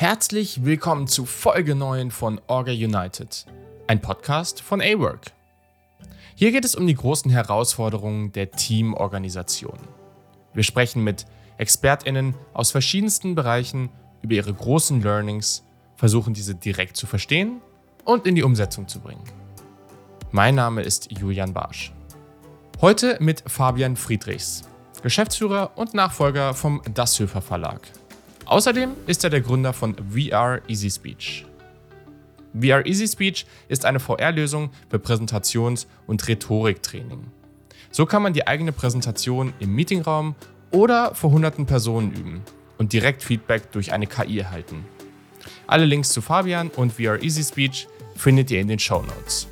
Herzlich willkommen zu Folge 9 von Orga United, ein Podcast von A-Work. Hier geht es um die großen Herausforderungen der Teamorganisation. Wir sprechen mit ExpertInnen aus verschiedensten Bereichen über ihre großen Learnings, versuchen diese direkt zu verstehen und in die Umsetzung zu bringen. Mein Name ist Julian Barsch. Heute mit Fabian Friedrichs, Geschäftsführer und Nachfolger vom Dasshöfer Verlag. Außerdem ist er der Gründer von VR Easy Speech. VR Easy Speech ist eine VR-Lösung für Präsentations- und Rhetoriktraining. So kann man die eigene Präsentation im Meetingraum oder vor hunderten Personen üben und direkt Feedback durch eine KI erhalten. Alle Links zu Fabian und VR Easy Speech findet ihr in den Show Notes.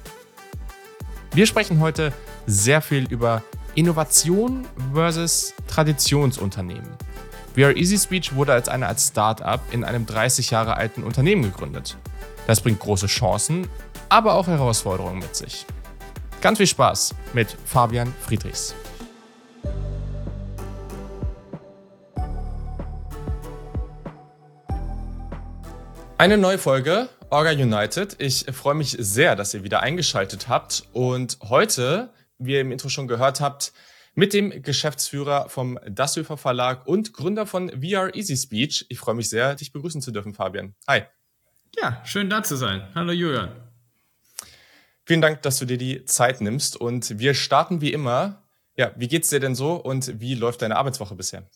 Wir sprechen heute sehr viel über Innovation versus Traditionsunternehmen VR Easy Speech wurde als eine als Start-up in einem 30 Jahre alten Unternehmen gegründet. Das bringt große Chancen, aber auch Herausforderungen mit sich. Ganz viel Spaß mit Fabian Friedrichs. Eine neue Folge Orga United. Ich freue mich sehr, dass ihr wieder eingeschaltet habt und heute, wie ihr im Intro schon gehört habt, mit dem Geschäftsführer vom Dasshöfer Verlag und Gründer von VR Easy Speech. Ich freue mich sehr, dich begrüßen zu dürfen, Fabian. Hi. Ja, schön da zu sein. Hallo Julian. Vielen Dank, dass du dir die Zeit nimmst und wir starten wie immer. Ja, wie geht's dir denn so und wie läuft deine Arbeitswoche bisher?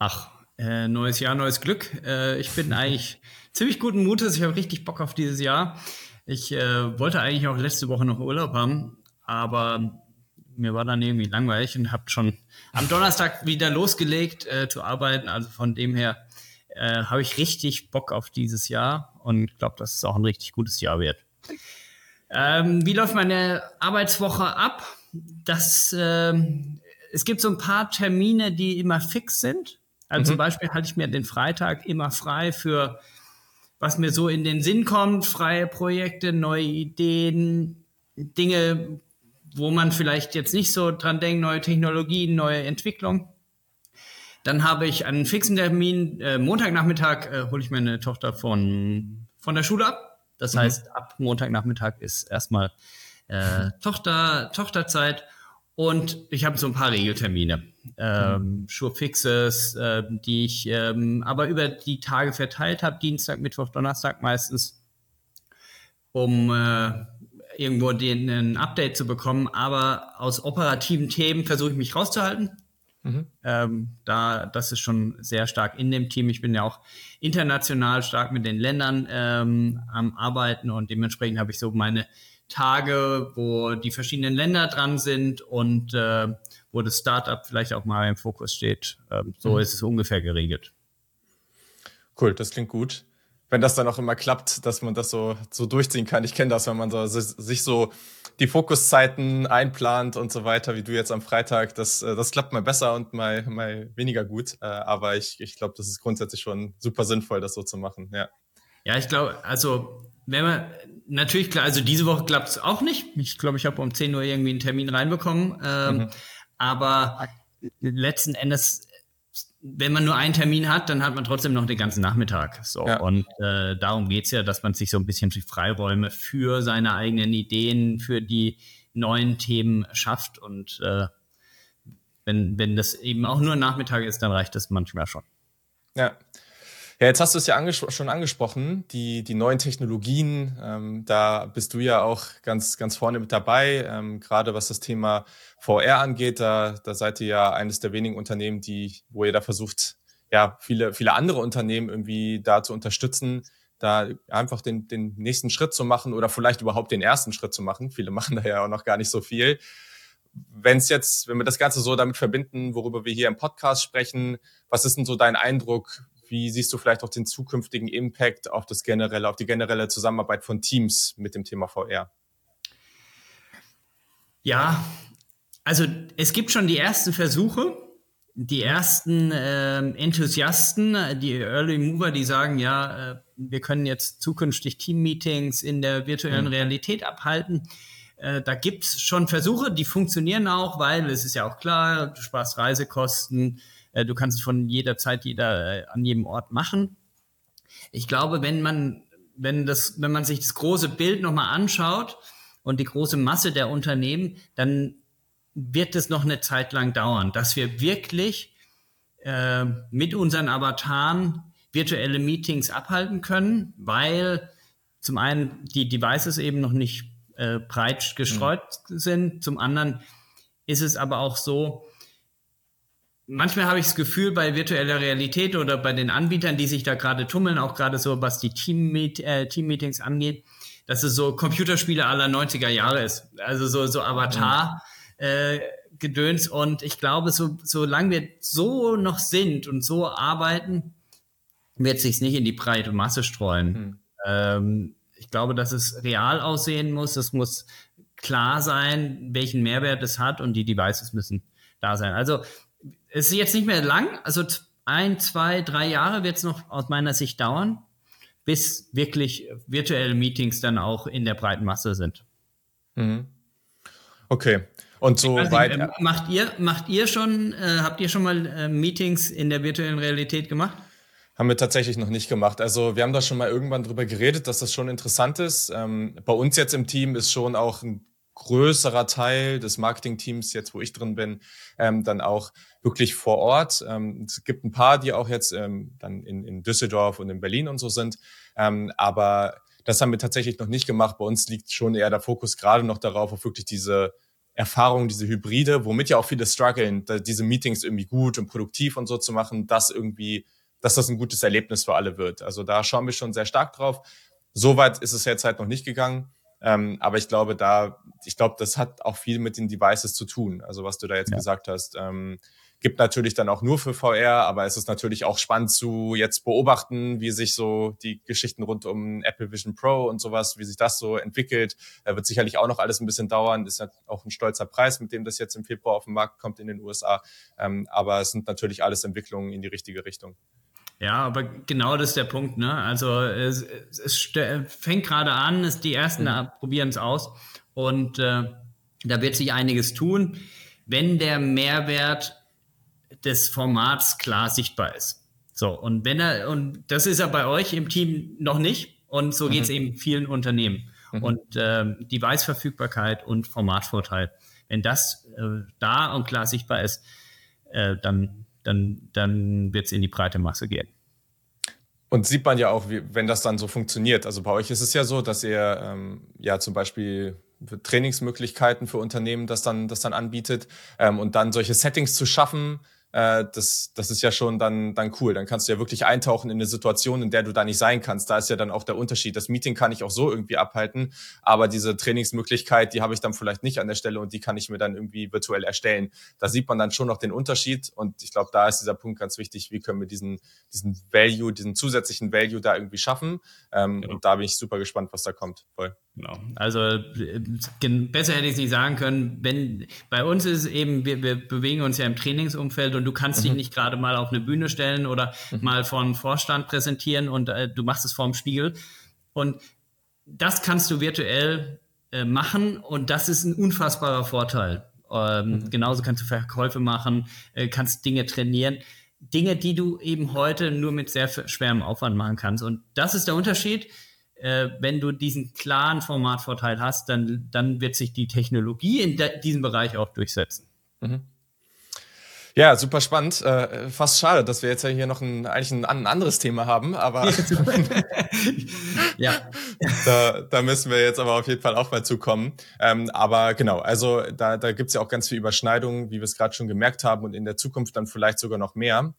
Ach, äh, neues Jahr, neues Glück. Äh, ich bin eigentlich ziemlich guten Mutes. Ich habe richtig Bock auf dieses Jahr. Ich äh, wollte eigentlich auch letzte Woche noch Urlaub haben, aber mir war dann irgendwie langweilig und habe schon am Donnerstag wieder losgelegt äh, zu arbeiten. Also von dem her äh, habe ich richtig Bock auf dieses Jahr und glaube, dass es auch ein richtig gutes Jahr wird. Ähm, wie läuft meine Arbeitswoche ab? Das, äh, es gibt so ein paar Termine, die immer fix sind. Also mhm. zum Beispiel halte ich mir den Freitag immer frei für was mir so in den Sinn kommt, freie Projekte, neue Ideen, Dinge, wo man vielleicht jetzt nicht so dran denkt, neue Technologien, neue Entwicklung. Dann habe ich einen fixen Termin. Äh, Montagnachmittag äh, hole ich meine Tochter von, von der Schule ab. Das mhm. heißt, ab Montagnachmittag ist erstmal äh, Tochter, Tochterzeit. Und ich habe so ein paar Regeltermine, ähm, mhm. Sure-Fixes, äh, die ich ähm, aber über die Tage verteilt habe, Dienstag, Mittwoch, Donnerstag meistens, um äh, irgendwo den, ein Update zu bekommen, aber aus operativen Themen versuche ich mich rauszuhalten. Mhm. Ähm, da, das ist schon sehr stark in dem Team. Ich bin ja auch international stark mit den Ländern ähm, am Arbeiten und dementsprechend habe ich so meine Tage, wo die verschiedenen Länder dran sind und äh, wo das Startup vielleicht auch mal im Fokus steht. Ähm, so mhm. ist es ungefähr geregelt. Cool, das klingt gut wenn das dann auch immer klappt, dass man das so, so durchziehen kann. Ich kenne das, wenn man so, sich so die Fokuszeiten einplant und so weiter, wie du jetzt am Freitag, das, äh, das klappt mal besser und mal, mal weniger gut. Äh, aber ich, ich glaube, das ist grundsätzlich schon super sinnvoll, das so zu machen. Ja, ja ich glaube, also wenn man natürlich klar, also diese Woche klappt es auch nicht. Ich glaube, ich habe um 10 Uhr irgendwie einen Termin reinbekommen. Ähm, mhm. Aber letzten Endes wenn man nur einen Termin hat, dann hat man trotzdem noch den ganzen Nachmittag. So. Ja. Und äh, darum geht's ja, dass man sich so ein bisschen Freiräume für seine eigenen Ideen, für die neuen Themen schafft. Und äh, wenn, wenn das eben auch nur Nachmittag ist, dann reicht das manchmal schon. Ja. Ja, jetzt hast du es ja anges schon angesprochen, die, die neuen Technologien. Ähm, da bist du ja auch ganz, ganz vorne mit dabei. Ähm, gerade was das Thema VR angeht, da, da seid ihr ja eines der wenigen Unternehmen, die, wo ihr da versucht, ja, viele, viele andere Unternehmen irgendwie da zu unterstützen, da einfach den, den nächsten Schritt zu machen oder vielleicht überhaupt den ersten Schritt zu machen. Viele machen da ja auch noch gar nicht so viel wenn es jetzt, wenn wir das Ganze so damit verbinden, worüber wir hier im Podcast sprechen, was ist denn so dein Eindruck? Wie siehst du vielleicht auch den zukünftigen Impact auf das generelle, auf die generelle Zusammenarbeit von Teams mit dem Thema VR? Ja, also es gibt schon die ersten Versuche, die ersten äh, Enthusiasten, die Early Mover, die sagen, ja, äh, wir können jetzt zukünftig Team-Meetings in der virtuellen mhm. Realität abhalten. Äh, da gibt's schon Versuche, die funktionieren auch, weil es ist ja auch klar, du sparst Reisekosten, äh, du kannst es von jeder Zeit, jeder äh, an jedem Ort machen. Ich glaube, wenn man, wenn das, wenn man sich das große Bild nochmal anschaut und die große Masse der Unternehmen, dann wird es noch eine Zeit lang dauern, dass wir wirklich äh, mit unseren Avataren virtuelle Meetings abhalten können, weil zum einen die Devices eben noch nicht äh, breit gestreut mhm. sind, zum anderen ist es aber auch so, manchmal habe ich das Gefühl, bei virtueller Realität oder bei den Anbietern, die sich da gerade tummeln, auch gerade so, was die Team-Meetings äh, Team angeht, dass es so Computerspiele aller 90er Jahre ist. Also so, so Avatar. Mhm. Äh, Gedöns und ich glaube, so, solange wir so noch sind und so arbeiten, wird sich nicht in die breite Masse streuen. Mhm. Ähm, ich glaube, dass es real aussehen muss. Es muss klar sein, welchen Mehrwert es hat und die Devices müssen da sein. Also es ist jetzt nicht mehr lang, also ein, zwei, drei Jahre wird es noch aus meiner Sicht dauern, bis wirklich virtuelle Meetings dann auch in der breiten Masse sind. Mhm. Okay. Und so. Nicht, macht ihr, macht ihr schon, äh, habt ihr schon mal äh, Meetings in der virtuellen Realität gemacht? Haben wir tatsächlich noch nicht gemacht. Also wir haben da schon mal irgendwann drüber geredet, dass das schon interessant ist. Ähm, bei uns jetzt im Team ist schon auch ein größerer Teil des Marketing-Teams, jetzt wo ich drin bin, ähm, dann auch wirklich vor Ort. Ähm, es gibt ein paar, die auch jetzt ähm, dann in, in Düsseldorf und in Berlin und so sind. Ähm, aber das haben wir tatsächlich noch nicht gemacht. Bei uns liegt schon eher der Fokus gerade noch darauf, auf wirklich diese Erfahrung, diese Hybride, womit ja auch viele strugglen, diese Meetings irgendwie gut und produktiv und so zu machen, das irgendwie dass das ein gutes Erlebnis für alle wird. Also da schauen wir schon sehr stark drauf. Soweit ist es jetzt halt noch nicht gegangen. Ähm, aber ich glaube, da, ich glaube, das hat auch viel mit den Devices zu tun. Also was du da jetzt ja. gesagt hast. Ähm, Gibt natürlich dann auch nur für VR, aber es ist natürlich auch spannend zu jetzt beobachten, wie sich so die Geschichten rund um Apple Vision Pro und sowas, wie sich das so entwickelt. Da wird sicherlich auch noch alles ein bisschen dauern. Ist ja auch ein stolzer Preis, mit dem das jetzt im Februar auf den Markt kommt in den USA. Ähm, aber es sind natürlich alles Entwicklungen in die richtige Richtung. Ja, aber genau das ist der Punkt. Ne? Also es, es fängt gerade an, es, die ersten mhm. probieren es aus und äh, da wird sich einiges tun, wenn der Mehrwert des Formats klar sichtbar ist. So, und wenn er, und das ist ja bei euch im Team noch nicht, und so geht es mhm. eben vielen Unternehmen. Mhm. Und äh, Device-Verfügbarkeit und Formatvorteil, wenn das äh, da und klar sichtbar ist, äh, dann, dann, dann wird es in die breite Masse gehen. Und sieht man ja auch, wie, wenn das dann so funktioniert. Also bei euch ist es ja so, dass ihr ähm, ja zum Beispiel Trainingsmöglichkeiten für Unternehmen das dann, das dann anbietet ähm, und dann solche Settings zu schaffen, äh, das, das ist ja schon dann, dann cool. Dann kannst du ja wirklich eintauchen in eine Situation, in der du da nicht sein kannst. Da ist ja dann auch der Unterschied. Das Meeting kann ich auch so irgendwie abhalten, aber diese Trainingsmöglichkeit, die habe ich dann vielleicht nicht an der Stelle und die kann ich mir dann irgendwie virtuell erstellen. Da sieht man dann schon noch den Unterschied und ich glaube, da ist dieser Punkt ganz wichtig. Wie können wir diesen, diesen Value, diesen zusätzlichen Value da irgendwie schaffen? Ähm, genau. Und da bin ich super gespannt, was da kommt. Voll. Genau. Also besser hätte ich es nicht sagen können. Wenn bei uns ist es eben, wir, wir bewegen uns ja im Trainingsumfeld und du kannst mhm. dich nicht gerade mal auf eine Bühne stellen oder mhm. mal vor einem Vorstand präsentieren und äh, du machst es vorm Spiegel. Und das kannst du virtuell äh, machen und das ist ein unfassbarer Vorteil. Ähm, mhm. Genauso kannst du Verkäufe machen, äh, kannst Dinge trainieren. Dinge, die du eben heute nur mit sehr schwerem Aufwand machen kannst. Und das ist der Unterschied äh, wenn du diesen klaren Formatvorteil hast, dann, dann wird sich die Technologie in diesem Bereich auch durchsetzen. Mhm. Ja, super spannend. Äh, fast schade, dass wir jetzt ja hier noch ein, eigentlich ein, ein anderes Thema haben, aber ja, da, da müssen wir jetzt aber auf jeden Fall auch mal zukommen. Ähm, aber genau, also da, da gibt's ja auch ganz viel Überschneidungen, wie wir es gerade schon gemerkt haben und in der Zukunft dann vielleicht sogar noch mehr.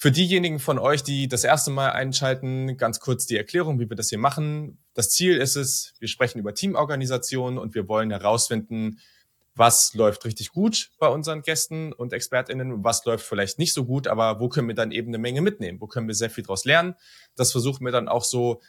Für diejenigen von euch, die das erste Mal einschalten, ganz kurz die Erklärung, wie wir das hier machen. Das Ziel ist es, wir sprechen über Teamorganisation und wir wollen herausfinden, was läuft richtig gut bei unseren Gästen und ExpertInnen, was läuft vielleicht nicht so gut, aber wo können wir dann eben eine Menge mitnehmen? Wo können wir sehr viel daraus lernen? Das versuchen wir dann auch so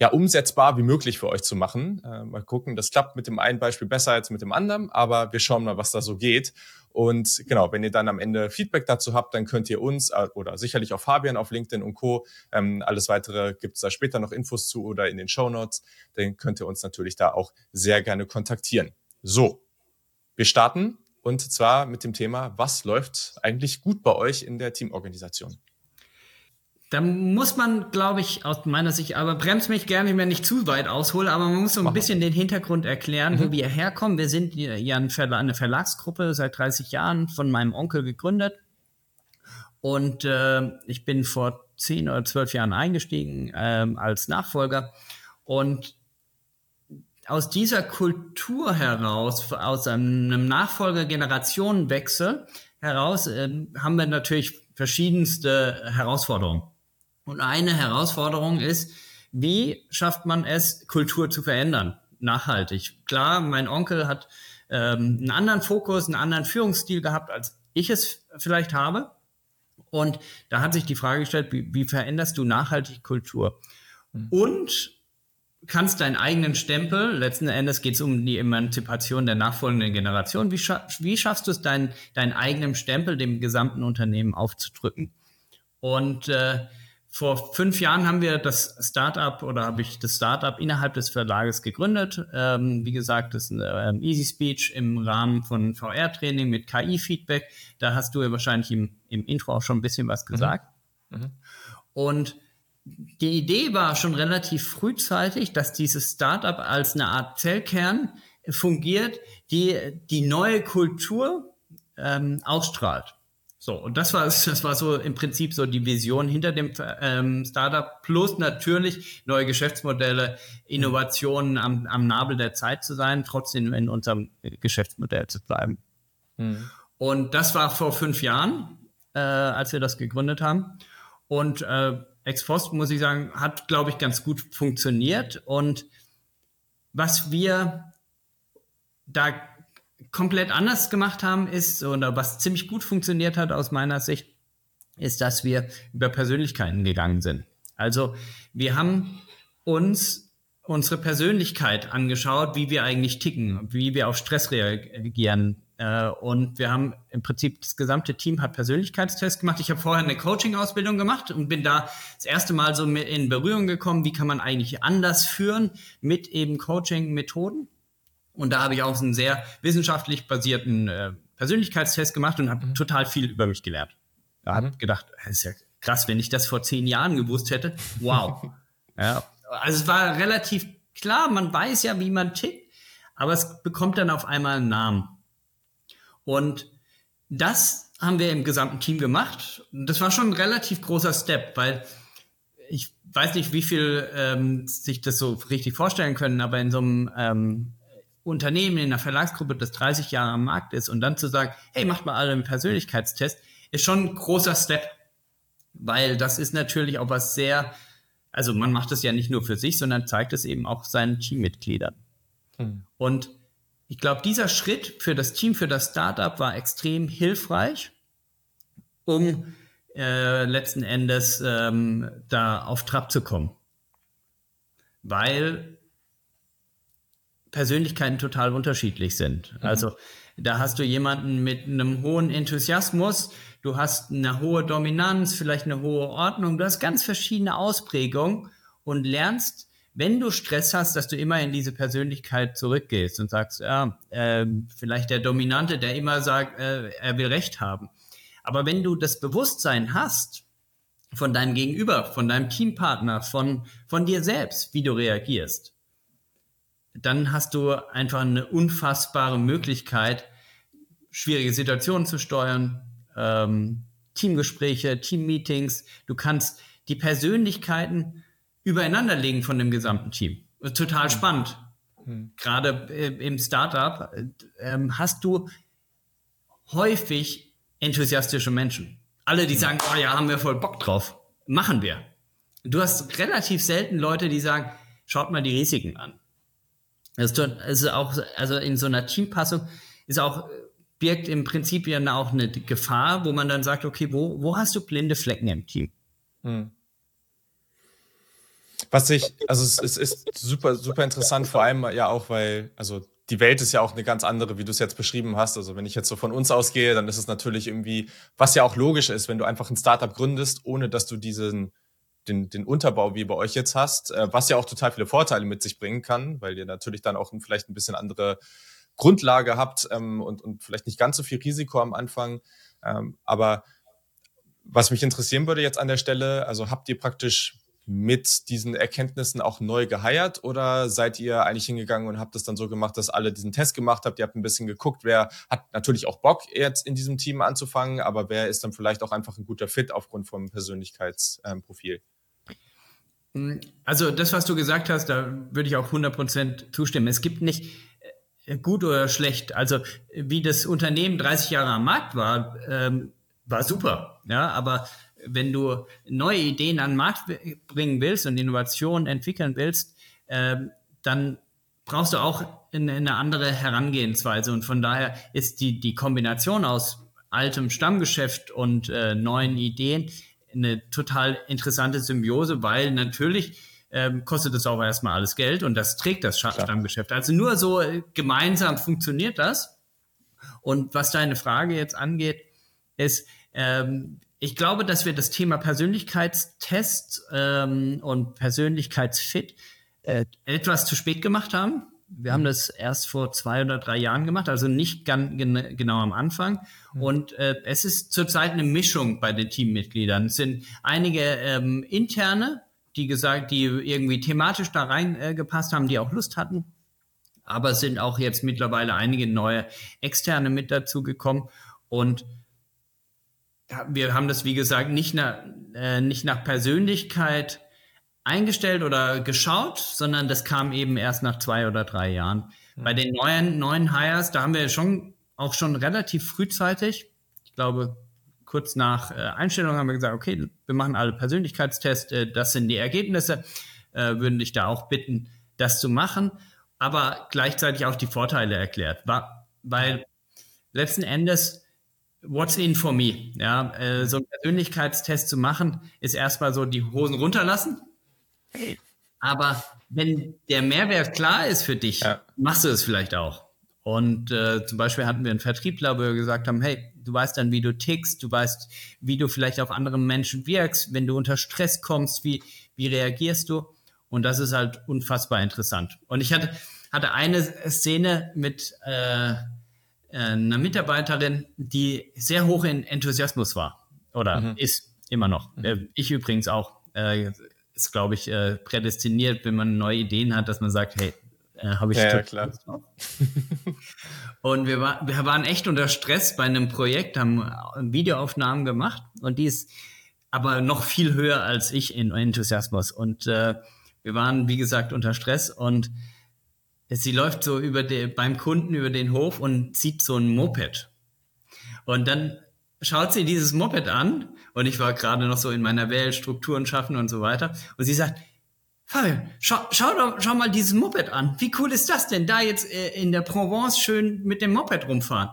ja, umsetzbar wie möglich für euch zu machen. Äh, mal gucken, das klappt mit dem einen Beispiel besser als mit dem anderen, aber wir schauen mal, was da so geht. Und genau, wenn ihr dann am Ende Feedback dazu habt, dann könnt ihr uns äh, oder sicherlich auch Fabian auf LinkedIn und Co. Ähm, alles weitere gibt's da später noch Infos zu oder in den Show Notes. Dann könnt ihr uns natürlich da auch sehr gerne kontaktieren. So, wir starten und zwar mit dem Thema, was läuft eigentlich gut bei euch in der Teamorganisation? Da muss man, glaube ich, aus meiner Sicht, aber bremst mich gerne, wenn ich zu weit aushole, aber man muss so ein Mach bisschen mal. den Hintergrund erklären, mhm. wo wir herkommen. Wir sind ja eine Verlagsgruppe seit 30 Jahren von meinem Onkel gegründet. Und äh, ich bin vor zehn oder zwölf Jahren eingestiegen äh, als Nachfolger. Und aus dieser Kultur heraus, aus einem Nachfolger-Generationenwechsel heraus, äh, haben wir natürlich verschiedenste Herausforderungen. Und eine Herausforderung ist, wie schafft man es, Kultur zu verändern, nachhaltig? Klar, mein Onkel hat ähm, einen anderen Fokus, einen anderen Führungsstil gehabt, als ich es vielleicht habe. Und da hat sich die Frage gestellt, wie, wie veränderst du nachhaltig Kultur? Mhm. Und kannst deinen eigenen Stempel, letzten Endes geht es um die Emanzipation der nachfolgenden Generation, wie, scha wie schaffst du es, deinen, deinen eigenen Stempel dem gesamten Unternehmen aufzudrücken? Und äh, vor fünf Jahren haben wir das Startup oder habe ich das Startup innerhalb des Verlages gegründet. Ähm, wie gesagt, das ist ein ähm, Easy Speech im Rahmen von VR-Training mit KI-Feedback. Da hast du ja wahrscheinlich im, im Intro auch schon ein bisschen was mhm. gesagt. Mhm. Mhm. Und die Idee war schon relativ frühzeitig, dass dieses Startup als eine Art Zellkern fungiert, die die neue Kultur ähm, ausstrahlt. So, und das war, das war so im Prinzip so die Vision hinter dem ähm, Startup, plus natürlich neue Geschäftsmodelle, Innovationen am, am Nabel der Zeit zu sein, trotzdem in unserem Geschäftsmodell zu bleiben. Mhm. Und das war vor fünf Jahren, äh, als wir das gegründet haben. Und äh, Expost, muss ich sagen, hat, glaube ich, ganz gut funktioniert. Und was wir da komplett anders gemacht haben, ist, oder was ziemlich gut funktioniert hat aus meiner Sicht, ist, dass wir über Persönlichkeiten gegangen sind. Also wir haben uns unsere Persönlichkeit angeschaut, wie wir eigentlich ticken, wie wir auf Stress reagieren. Äh, und wir haben im Prinzip das gesamte Team hat Persönlichkeitstests gemacht. Ich habe vorher eine Coaching-Ausbildung gemacht und bin da das erste Mal so in Berührung gekommen, wie kann man eigentlich anders führen mit eben Coaching-Methoden. Und da habe ich auch einen sehr wissenschaftlich basierten äh, Persönlichkeitstest gemacht und habe mhm. total viel über mich gelernt. Da habe mhm. gedacht, das ist ja krass, wenn ich das vor zehn Jahren gewusst hätte. Wow. ja, also es war relativ klar, man weiß ja, wie man tickt, aber es bekommt dann auf einmal einen Namen. Und das haben wir im gesamten Team gemacht. Das war schon ein relativ großer Step, weil ich weiß nicht, wie viel ähm, sich das so richtig vorstellen können, aber in so einem ähm, Unternehmen in einer Verlagsgruppe, das 30 Jahre am Markt ist und dann zu sagen, hey, macht mal alle einen Persönlichkeitstest, ist schon ein großer Step, weil das ist natürlich auch was sehr, also man macht es ja nicht nur für sich, sondern zeigt es eben auch seinen Teammitgliedern. Hm. Und ich glaube, dieser Schritt für das Team, für das Startup war extrem hilfreich, um äh, letzten Endes ähm, da auf Trab zu kommen. Weil Persönlichkeiten total unterschiedlich sind. Mhm. Also da hast du jemanden mit einem hohen Enthusiasmus, du hast eine hohe Dominanz, vielleicht eine hohe Ordnung, du hast ganz verschiedene Ausprägungen und lernst, wenn du Stress hast, dass du immer in diese Persönlichkeit zurückgehst und sagst, ja, äh, vielleicht der Dominante, der immer sagt, äh, er will Recht haben. Aber wenn du das Bewusstsein hast von deinem Gegenüber, von deinem Teampartner, von, von dir selbst, wie du reagierst, dann hast du einfach eine unfassbare Möglichkeit, schwierige Situationen zu steuern, ähm, Teamgespräche, Teammeetings. Du kannst die Persönlichkeiten übereinander legen von dem gesamten Team. Total mhm. spannend. Mhm. Gerade äh, im Startup äh, hast du häufig enthusiastische Menschen. Alle, die sagen, oh ja, haben wir voll Bock drauf. Machen wir. Du hast relativ selten Leute, die sagen, schaut mal die Risiken an. Das ist auch, also in so einer Teampassung ist auch, birgt im Prinzip ja auch eine Gefahr, wo man dann sagt, okay, wo, wo hast du blinde Flecken im Team? Hm. Was ich, also es, es, ist super, super interessant, vor allem ja auch, weil, also die Welt ist ja auch eine ganz andere, wie du es jetzt beschrieben hast. Also wenn ich jetzt so von uns ausgehe, dann ist es natürlich irgendwie, was ja auch logisch ist, wenn du einfach ein Startup gründest, ohne dass du diesen den, den Unterbau wie bei euch jetzt hast, äh, was ja auch total viele Vorteile mit sich bringen kann, weil ihr natürlich dann auch vielleicht ein bisschen andere Grundlage habt ähm, und, und vielleicht nicht ganz so viel Risiko am Anfang. Ähm, aber Was mich interessieren würde jetzt an der Stelle, also habt ihr praktisch mit diesen Erkenntnissen auch neu geheiert oder seid ihr eigentlich hingegangen und habt es dann so gemacht, dass alle diesen Test gemacht habt? Ihr habt ein bisschen geguckt, wer hat natürlich auch Bock, jetzt in diesem Team anzufangen, aber wer ist dann vielleicht auch einfach ein guter Fit aufgrund vom Persönlichkeitsprofil? Also das, was du gesagt hast, da würde ich auch 100% zustimmen. Es gibt nicht äh, gut oder schlecht. Also wie das Unternehmen 30 Jahre am Markt war, ähm, war super. Ja, aber wenn du neue Ideen an den Markt bringen willst und Innovationen entwickeln willst, äh, dann brauchst du auch eine, eine, andere Herangehensweise. Und von daher ist die, die Kombination aus altem Stammgeschäft und äh, neuen Ideen eine total interessante Symbiose, weil natürlich ähm, kostet es auch erstmal alles Geld und das trägt das Stammgeschäft. Also nur so äh, gemeinsam funktioniert das. Und was deine Frage jetzt angeht, ist, ähm, ich glaube, dass wir das Thema Persönlichkeitstest ähm, und Persönlichkeitsfit äh, etwas zu spät gemacht haben. Wir haben das erst vor zwei oder drei Jahren gemacht, also nicht ganz gen genau am Anfang. Mhm. Und äh, es ist zurzeit eine Mischung bei den Teammitgliedern. Es sind einige ähm, interne, die gesagt, die irgendwie thematisch da reingepasst äh, haben, die auch Lust hatten. Aber es sind auch jetzt mittlerweile einige neue externe mit dazu gekommen. Und wir haben das, wie gesagt, nicht nach, äh, nicht nach Persönlichkeit eingestellt oder geschaut, sondern das kam eben erst nach zwei oder drei Jahren. Mhm. Bei den neuen, neuen Hires, da haben wir schon auch schon relativ frühzeitig, ich glaube, kurz nach äh, Einstellung haben wir gesagt, okay, wir machen alle Persönlichkeitstests, äh, das sind die Ergebnisse, äh, würden dich da auch bitten, das zu machen, aber gleichzeitig auch die Vorteile erklärt, war, weil letzten Endes What's in for me? Ja, äh, so einen Persönlichkeitstest zu machen, ist erstmal so die Hosen runterlassen. Aber wenn der Mehrwert klar ist für dich, ja. machst du es vielleicht auch. Und äh, zum Beispiel hatten wir einen Vertriebler, wo wir gesagt haben, hey, du weißt dann, wie du tickst, du weißt, wie du vielleicht auf andere Menschen wirkst, wenn du unter Stress kommst, wie, wie reagierst du? Und das ist halt unfassbar interessant. Und ich hatte, hatte eine Szene mit äh, einer Mitarbeiterin, die sehr hoch in Enthusiasmus war oder mhm. ist immer noch. Mhm. Äh, ich übrigens auch. Äh, ist, glaube ich, äh, prädestiniert, wenn man neue Ideen hat, dass man sagt, hey, äh, habe ich ja, ja, klar. und wir, war, wir waren echt unter Stress bei einem Projekt, haben Videoaufnahmen gemacht und die ist aber noch viel höher als ich in Enthusiasmus. Und äh, wir waren, wie gesagt, unter Stress und sie läuft so über die, beim Kunden über den Hof und sieht so ein Moped. Und dann schaut sie dieses Moped an und ich war gerade noch so in meiner Welt, Strukturen schaffen und so weiter. Und sie sagt, Fabian, schau, schau, doch, schau mal dieses Moped an. Wie cool ist das denn, da jetzt äh, in der Provence schön mit dem Moped rumfahren?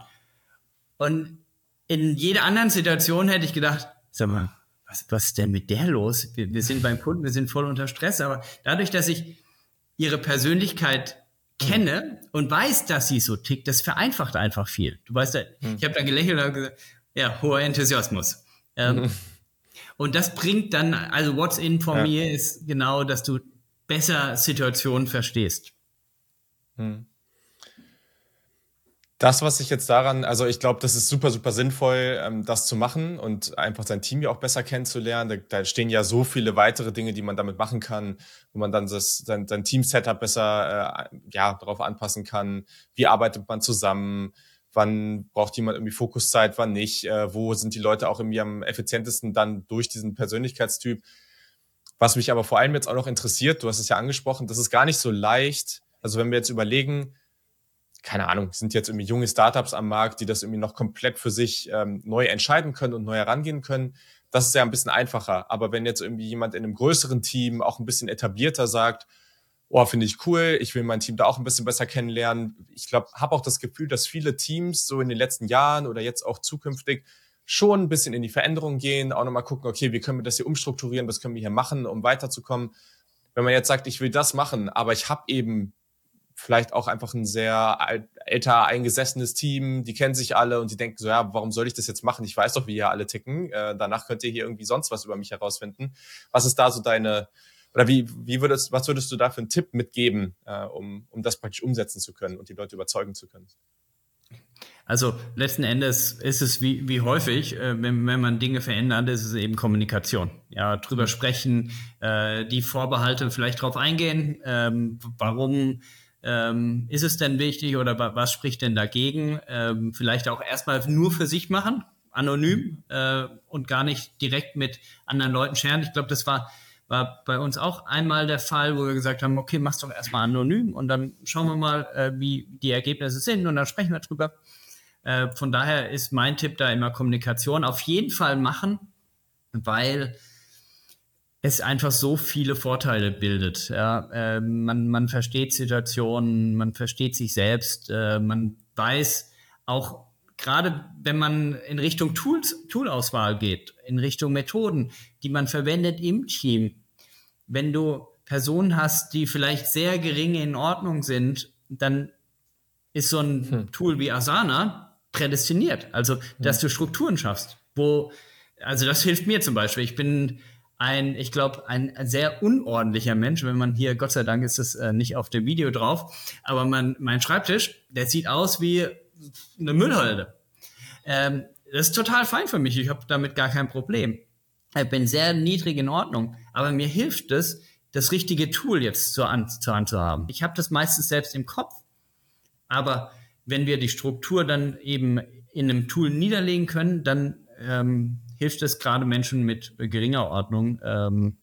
Und in jeder anderen Situation hätte ich gedacht, sag mal, was, was ist denn mit der los? Wir, wir sind beim Kunden, wir sind voll unter Stress. Aber dadurch, dass ich ihre Persönlichkeit kenne und weiß, dass sie so tickt, das vereinfacht einfach viel. Du weißt hm. ich habe da gelächelt und gesagt, ja, hoher Enthusiasmus. Ähm, mhm. Und das bringt dann, also what's in for ja. me ist genau, dass du besser Situationen verstehst. Mhm das, was ich jetzt daran, also ich glaube, das ist super, super sinnvoll, ähm, das zu machen und einfach sein Team ja auch besser kennenzulernen. Da, da, stehen ja so viele weitere Dinge, die man damit machen kann, wo man dann das, sein, sein Team-Setup besser äh, ja, darauf anpassen kann. Wie arbeitet man zusammen? Wann braucht jemand irgendwie Fokuszeit, wann nicht? Äh, wo sind die Leute auch irgendwie am effizientesten dann durch diesen Persönlichkeitstyp? Was mich aber vor allem jetzt auch noch interessiert, du hast es ja angesprochen, das ist gar nicht so leicht. Also wenn wir jetzt überlegen, keine Ahnung, sind jetzt irgendwie junge Startups am Markt, die das irgendwie noch komplett für sich ähm, neu entscheiden können und neu herangehen können. Das ist ja ein bisschen einfacher. Aber wenn jetzt irgendwie jemand in einem größeren Team auch ein bisschen etablierter sagt, oh, finde ich cool, ich will mein Team da auch ein bisschen besser kennenlernen. Ich glaube, habe auch das Gefühl, dass viele Teams so in den letzten Jahren oder jetzt auch zukünftig schon ein bisschen in die Veränderung gehen, auch nochmal gucken, okay, wie können wir das hier umstrukturieren, was können wir hier machen, um weiterzukommen. Wenn man jetzt sagt, ich will das machen, aber ich habe eben vielleicht auch einfach ein sehr älter eingesessenes Team, die kennen sich alle und die denken so, ja, warum soll ich das jetzt machen? Ich weiß doch, wie ihr alle ticken. Äh, danach könnt ihr hier irgendwie sonst was über mich herausfinden. Was ist da so deine, oder wie, wie würdest, was würdest du da für einen Tipp mitgeben, äh, um, um das praktisch umsetzen zu können und die Leute überzeugen zu können? Also letzten Endes ist es wie, wie häufig, äh, wenn, wenn man Dinge verändert, ist es eben Kommunikation. Ja, drüber mhm. sprechen, äh, die Vorbehalte vielleicht drauf eingehen, ähm, warum ähm, ist es denn wichtig oder was spricht denn dagegen? Ähm, vielleicht auch erstmal nur für sich machen, anonym äh, und gar nicht direkt mit anderen Leuten scheren. Ich glaube, das war war bei uns auch einmal der Fall, wo wir gesagt haben, okay, mach's doch erstmal anonym und dann schauen wir mal, äh, wie die Ergebnisse sind und dann sprechen wir drüber. Äh, von daher ist mein Tipp da immer Kommunikation auf jeden Fall machen, weil es einfach so viele Vorteile bildet. Ja, äh, man, man versteht Situationen, man versteht sich selbst, äh, man weiß auch, gerade wenn man in Richtung Tools, Toolauswahl geht, in Richtung Methoden, die man verwendet im Team, wenn du Personen hast, die vielleicht sehr gering in Ordnung sind, dann ist so ein hm. Tool wie Asana prädestiniert. Also, dass hm. du Strukturen schaffst, wo, also das hilft mir zum Beispiel. Ich bin ein, ich glaube, ein sehr unordentlicher Mensch, wenn man hier, Gott sei Dank ist es äh, nicht auf dem Video drauf, aber man, mein Schreibtisch, der sieht aus wie eine Müllhalde. Ähm, das ist total fein für mich. Ich habe damit gar kein Problem. Ich bin sehr niedrig in Ordnung, aber mir hilft es, das richtige Tool jetzt zur, Hand, zur Hand zu haben. Ich habe das meistens selbst im Kopf, aber wenn wir die Struktur dann eben in einem Tool niederlegen können, dann ähm, hilft es gerade Menschen mit geringer Ordnung ähm,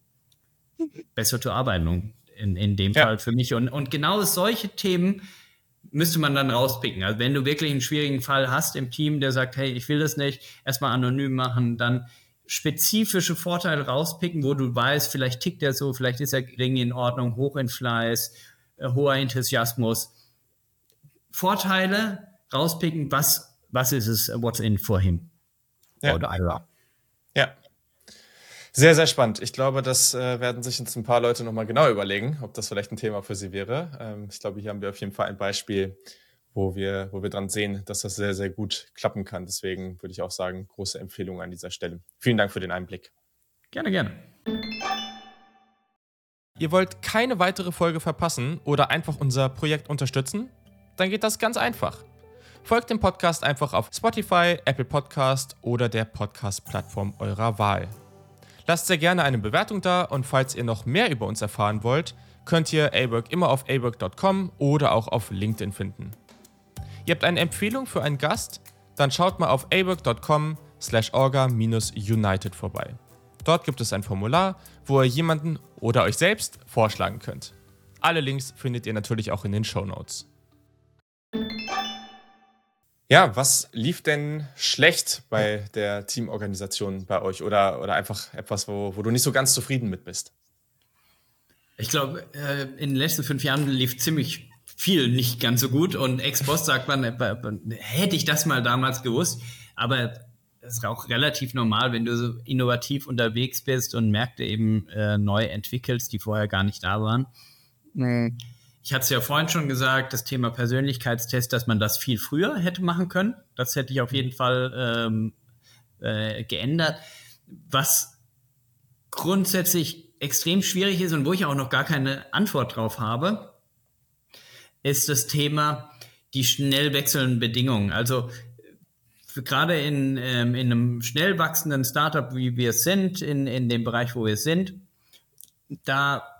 besser zu arbeiten. In, in dem ja. Fall für mich. Und, und genau solche Themen müsste man dann rauspicken. Also wenn du wirklich einen schwierigen Fall hast im Team, der sagt, hey, ich will das nicht, erstmal anonym machen, dann spezifische Vorteile rauspicken, wo du weißt, vielleicht tickt er so, vielleicht ist er gering in Ordnung, hoch in Fleiß, äh, hoher Enthusiasmus. Vorteile rauspicken, was, was ist es, what's in for him? Ja. Oder Ira. Ja. Sehr, sehr spannend. Ich glaube, das äh, werden sich jetzt ein paar Leute nochmal genau überlegen, ob das vielleicht ein Thema für sie wäre. Ähm, ich glaube, hier haben wir auf jeden Fall ein Beispiel, wo wir, wo wir dran sehen, dass das sehr, sehr gut klappen kann. Deswegen würde ich auch sagen, große Empfehlung an dieser Stelle. Vielen Dank für den Einblick. Gerne, gerne. Ihr wollt keine weitere Folge verpassen oder einfach unser Projekt unterstützen? Dann geht das ganz einfach. Folgt dem Podcast einfach auf Spotify, Apple Podcast oder der Podcast-Plattform eurer Wahl. Lasst sehr gerne eine Bewertung da und falls ihr noch mehr über uns erfahren wollt, könnt ihr A-Work immer auf awork.com oder auch auf LinkedIn finden. Ihr habt eine Empfehlung für einen Gast? Dann schaut mal auf awork.com slash orga-united vorbei. Dort gibt es ein Formular, wo ihr jemanden oder euch selbst vorschlagen könnt. Alle Links findet ihr natürlich auch in den Show Notes. Ja, was lief denn schlecht bei der Teamorganisation bei euch oder, oder einfach etwas, wo, wo du nicht so ganz zufrieden mit bist? Ich glaube, äh, in den letzten fünf Jahren lief ziemlich viel nicht ganz so gut. Und ex-Boss sagt man, äh, hätte ich das mal damals gewusst. Aber das ist auch relativ normal, wenn du so innovativ unterwegs bist und Märkte eben äh, neu entwickelst, die vorher gar nicht da waren. Mhm. Ich hatte es ja vorhin schon gesagt, das Thema Persönlichkeitstest, dass man das viel früher hätte machen können. Das hätte ich auf jeden Fall ähm, äh, geändert. Was grundsätzlich extrem schwierig ist und wo ich auch noch gar keine Antwort drauf habe, ist das Thema die schnell wechselnden Bedingungen. Also gerade in, ähm, in einem schnell wachsenden Startup, wie wir es sind, in, in dem Bereich, wo wir sind, da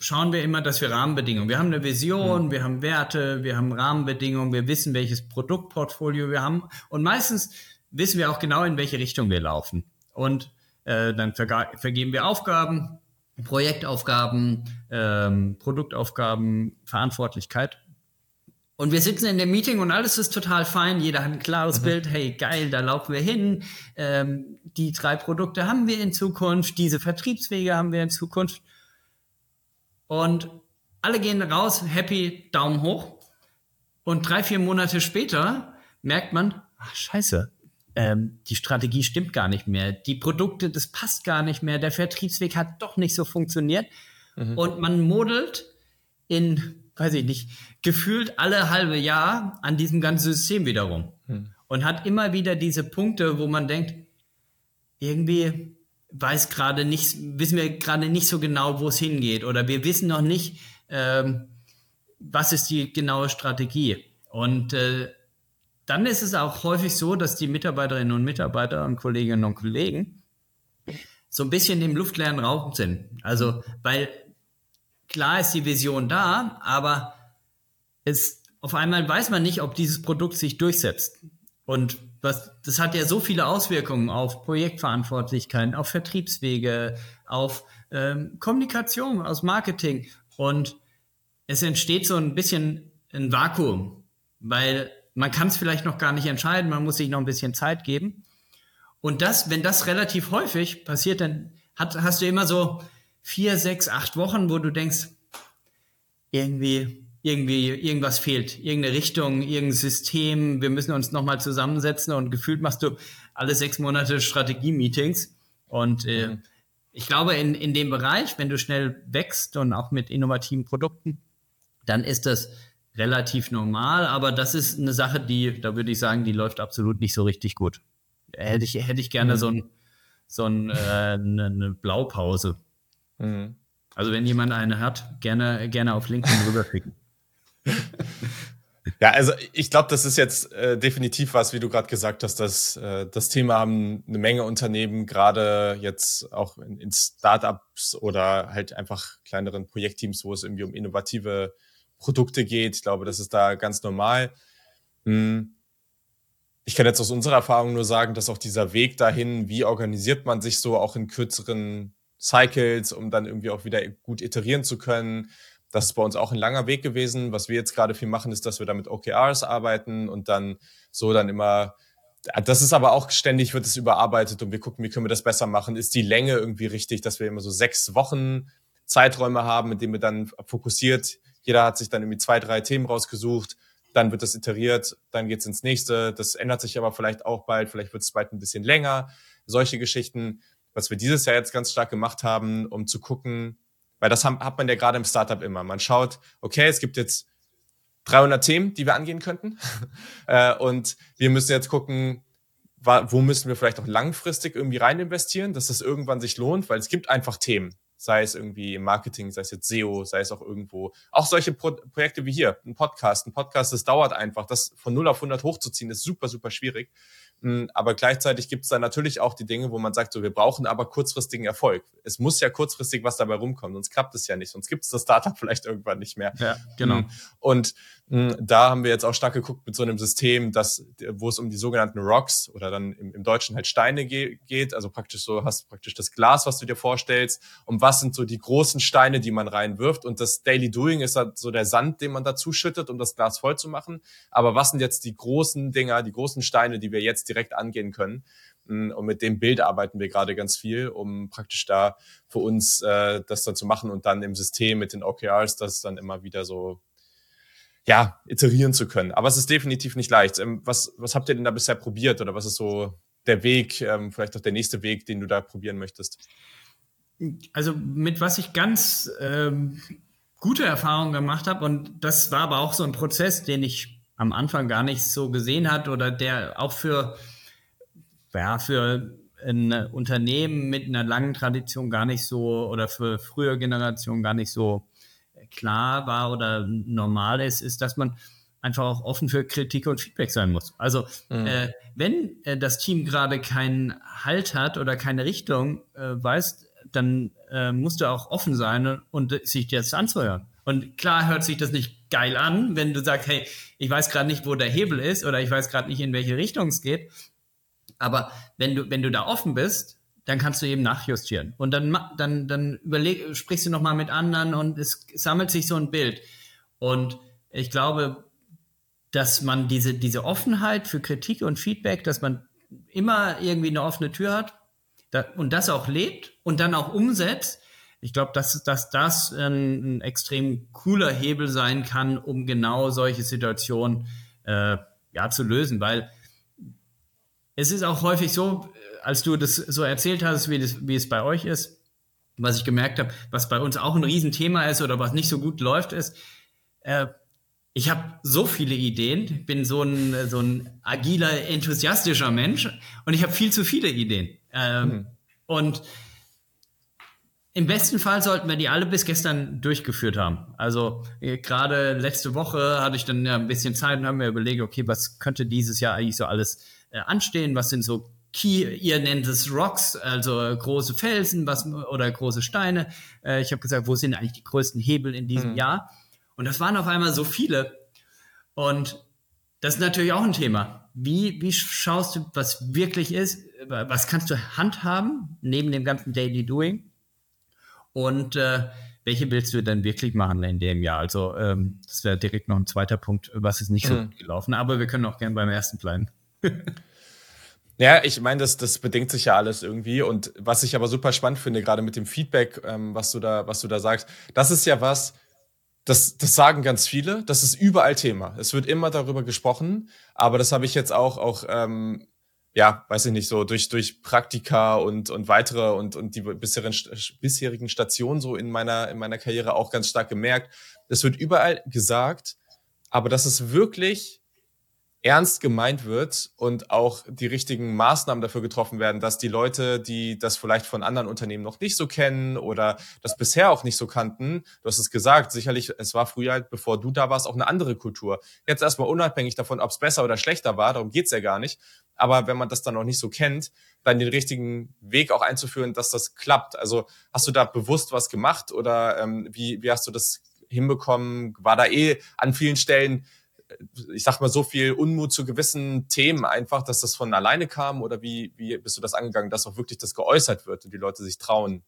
schauen wir immer, dass wir Rahmenbedingungen, wir haben eine Vision, mhm. wir haben Werte, wir haben Rahmenbedingungen, wir wissen, welches Produktportfolio wir haben und meistens wissen wir auch genau, in welche Richtung wir laufen. Und äh, dann vergeben wir Aufgaben, Projektaufgaben, ähm, Produktaufgaben, Verantwortlichkeit und wir sitzen in dem Meeting und alles ist total fein. Jeder hat ein klares mhm. Bild. Hey, geil, da laufen wir hin. Ähm, die drei Produkte haben wir in Zukunft. Diese Vertriebswege haben wir in Zukunft. Und alle gehen raus, happy, Daumen hoch. Und drei, vier Monate später merkt man, ach, scheiße, ähm, die Strategie stimmt gar nicht mehr. Die Produkte, das passt gar nicht mehr. Der Vertriebsweg hat doch nicht so funktioniert. Mhm. Und man modelt in weiß ich nicht, gefühlt alle halbe Jahr an diesem ganzen System wiederum. Hm. Und hat immer wieder diese Punkte, wo man denkt, irgendwie weiß gerade nicht, wissen wir gerade nicht so genau, wo es hingeht. Oder wir wissen noch nicht, ähm, was ist die genaue Strategie. Und äh, dann ist es auch häufig so, dass die Mitarbeiterinnen und Mitarbeiter und Kolleginnen und Kollegen so ein bisschen im luftleeren Raum sind. Also, weil klar ist die Vision da, aber es, auf einmal weiß man nicht, ob dieses Produkt sich durchsetzt. Und was, das hat ja so viele Auswirkungen auf Projektverantwortlichkeiten, auf Vertriebswege, auf ähm, Kommunikation, aus Marketing. Und es entsteht so ein bisschen ein Vakuum, weil man kann es vielleicht noch gar nicht entscheiden, man muss sich noch ein bisschen Zeit geben. Und das, wenn das relativ häufig passiert, dann hat, hast du immer so vier, sechs, acht Wochen, wo du denkst, irgendwie, irgendwie, irgendwas fehlt, irgendeine Richtung, irgendein System, wir müssen uns nochmal zusammensetzen und gefühlt machst du alle sechs Monate Strategie-Meetings. Und äh, mhm. ich glaube, in, in dem Bereich, wenn du schnell wächst und auch mit innovativen Produkten, dann ist das relativ normal, aber das ist eine Sache, die, da würde ich sagen, die läuft absolut nicht so richtig gut. Hätte ich, hätte ich gerne mhm. so, ein, so ein, äh, eine, eine Blaupause. Mhm. Also wenn jemand eine hat, gerne, gerne auf LinkedIn rüberschicken. Ja, also ich glaube, das ist jetzt äh, definitiv was, wie du gerade gesagt hast, dass äh, das Thema haben eine Menge Unternehmen, gerade jetzt auch in, in Startups oder halt einfach kleineren Projektteams, wo es irgendwie um innovative Produkte geht. Ich glaube, das ist da ganz normal. Hm. Ich kann jetzt aus unserer Erfahrung nur sagen, dass auch dieser Weg dahin, wie organisiert man sich so auch in kürzeren Cycles, um dann irgendwie auch wieder gut iterieren zu können. Das ist bei uns auch ein langer Weg gewesen. Was wir jetzt gerade viel machen, ist, dass wir da mit OKRs arbeiten und dann so dann immer das ist aber auch ständig wird es überarbeitet und wir gucken, wie können wir das besser machen. Ist die Länge irgendwie richtig, dass wir immer so sechs Wochen Zeiträume haben, mit denen wir dann fokussiert jeder hat sich dann irgendwie zwei, drei Themen rausgesucht, dann wird das iteriert, dann geht's ins nächste. Das ändert sich aber vielleicht auch bald, vielleicht wird es bald ein bisschen länger. Solche Geschichten, was wir dieses Jahr jetzt ganz stark gemacht haben, um zu gucken, weil das hat man ja gerade im Startup immer. Man schaut, okay, es gibt jetzt 300 Themen, die wir angehen könnten. Äh, und wir müssen jetzt gucken, wo müssen wir vielleicht auch langfristig irgendwie rein investieren, dass das irgendwann sich lohnt, weil es gibt einfach Themen sei es irgendwie Marketing, sei es jetzt SEO, sei es auch irgendwo. Auch solche Pro Projekte wie hier, ein Podcast. Ein Podcast, das dauert einfach. Das von 0 auf 100 hochzuziehen, ist super, super schwierig. Hm, aber gleichzeitig gibt es da natürlich auch die Dinge, wo man sagt, so, wir brauchen aber kurzfristigen Erfolg. Es muss ja kurzfristig was dabei rumkommen, sonst klappt es ja nicht, sonst gibt es das Startup vielleicht irgendwann nicht mehr. Ja, genau. Hm, und hm, da haben wir jetzt auch stark geguckt mit so einem System, dass, wo es um die sogenannten Rocks oder dann im, im Deutschen halt Steine ge geht. Also praktisch so hast praktisch das Glas, was du dir vorstellst. Und was sind so die großen Steine, die man reinwirft? Und das Daily Doing ist halt so der Sand, den man dazu schüttet, um das Glas voll zu machen. Aber was sind jetzt die großen Dinger, die großen Steine, die wir jetzt direkt angehen können? Hm, und mit dem Bild arbeiten wir gerade ganz viel, um praktisch da für uns äh, das dann zu machen und dann im System mit den OKRs das dann immer wieder so ja, iterieren zu können. Aber es ist definitiv nicht leicht. Ähm, was, was habt ihr denn da bisher probiert oder was ist so der Weg, ähm, vielleicht auch der nächste Weg, den du da probieren möchtest? Also mit was ich ganz ähm, gute Erfahrungen gemacht habe und das war aber auch so ein Prozess, den ich am Anfang gar nicht so gesehen hat oder der auch für ja, für ein Unternehmen mit einer langen Tradition gar nicht so oder für frühere Generationen gar nicht so klar war oder normal ist, ist, dass man einfach auch offen für Kritik und Feedback sein muss. Also mhm. äh, wenn äh, das Team gerade keinen Halt hat oder keine Richtung äh, weiß, dann äh, musst du auch offen sein und sich das anzuhören. Und klar hört sich das nicht geil an, wenn du sagst, hey, ich weiß gerade nicht, wo der Hebel ist oder ich weiß gerade nicht, in welche Richtung es geht. Aber wenn du, wenn du da offen bist dann kannst du eben nachjustieren. Und dann, dann, dann überleg, sprichst du nochmal mit anderen und es sammelt sich so ein Bild. Und ich glaube, dass man diese, diese Offenheit für Kritik und Feedback, dass man immer irgendwie eine offene Tür hat da, und das auch lebt und dann auch umsetzt, ich glaube, dass, dass das ein, ein, extrem cooler Hebel sein kann, um genau solche Situationen äh, ja, zu lösen, weil es ist auch häufig so, als du das so erzählt hast, wie, das, wie es bei euch ist, was ich gemerkt habe, was bei uns auch ein Riesenthema ist oder was nicht so gut läuft, ist, äh, ich habe so viele Ideen, bin so ein, so ein agiler, enthusiastischer Mensch und ich habe viel zu viele Ideen. Ähm, mhm. Und Im besten Fall sollten wir die alle bis gestern durchgeführt haben. Also äh, gerade letzte Woche hatte ich dann ja ein bisschen Zeit und haben mir überlegt, okay, was könnte dieses Jahr eigentlich so alles äh, anstehen? Was sind so Key, ihr nennt es Rocks, also äh, große Felsen was, oder große Steine. Äh, ich habe gesagt, wo sind eigentlich die größten Hebel in diesem mhm. Jahr? Und das waren auf einmal so viele. Und das ist natürlich auch ein Thema. Wie, wie schaust du, was wirklich ist? Was kannst du handhaben neben dem ganzen Daily Doing? Und äh, welche willst du denn wirklich machen in dem Jahr? Also ähm, das wäre direkt noch ein zweiter Punkt, was ist nicht so mhm. gelaufen, aber wir können auch gerne beim ersten bleiben. Ja, ich meine, das, das bedingt sich ja alles irgendwie. Und was ich aber super spannend finde, gerade mit dem Feedback, ähm, was du da, was du da sagst, das ist ja was, das, das sagen ganz viele. Das ist überall Thema. Es wird immer darüber gesprochen. Aber das habe ich jetzt auch, auch ähm, ja, weiß ich nicht, so durch, durch Praktika und, und weitere und, und die bisherigen, bisherigen Stationen so in meiner, in meiner Karriere auch ganz stark gemerkt. Es wird überall gesagt, aber das ist wirklich ernst gemeint wird und auch die richtigen Maßnahmen dafür getroffen werden, dass die Leute, die das vielleicht von anderen Unternehmen noch nicht so kennen oder das bisher auch nicht so kannten, du hast es gesagt, sicherlich, es war früher, bevor du da warst, auch eine andere Kultur. Jetzt erstmal unabhängig davon, ob es besser oder schlechter war, darum geht's ja gar nicht. Aber wenn man das dann noch nicht so kennt, dann den richtigen Weg auch einzuführen, dass das klappt. Also hast du da bewusst was gemacht oder ähm, wie, wie hast du das hinbekommen? War da eh an vielen Stellen ich sag mal, so viel Unmut zu gewissen Themen einfach, dass das von alleine kam? Oder wie, wie bist du das angegangen, dass auch wirklich das geäußert wird und die Leute sich trauen?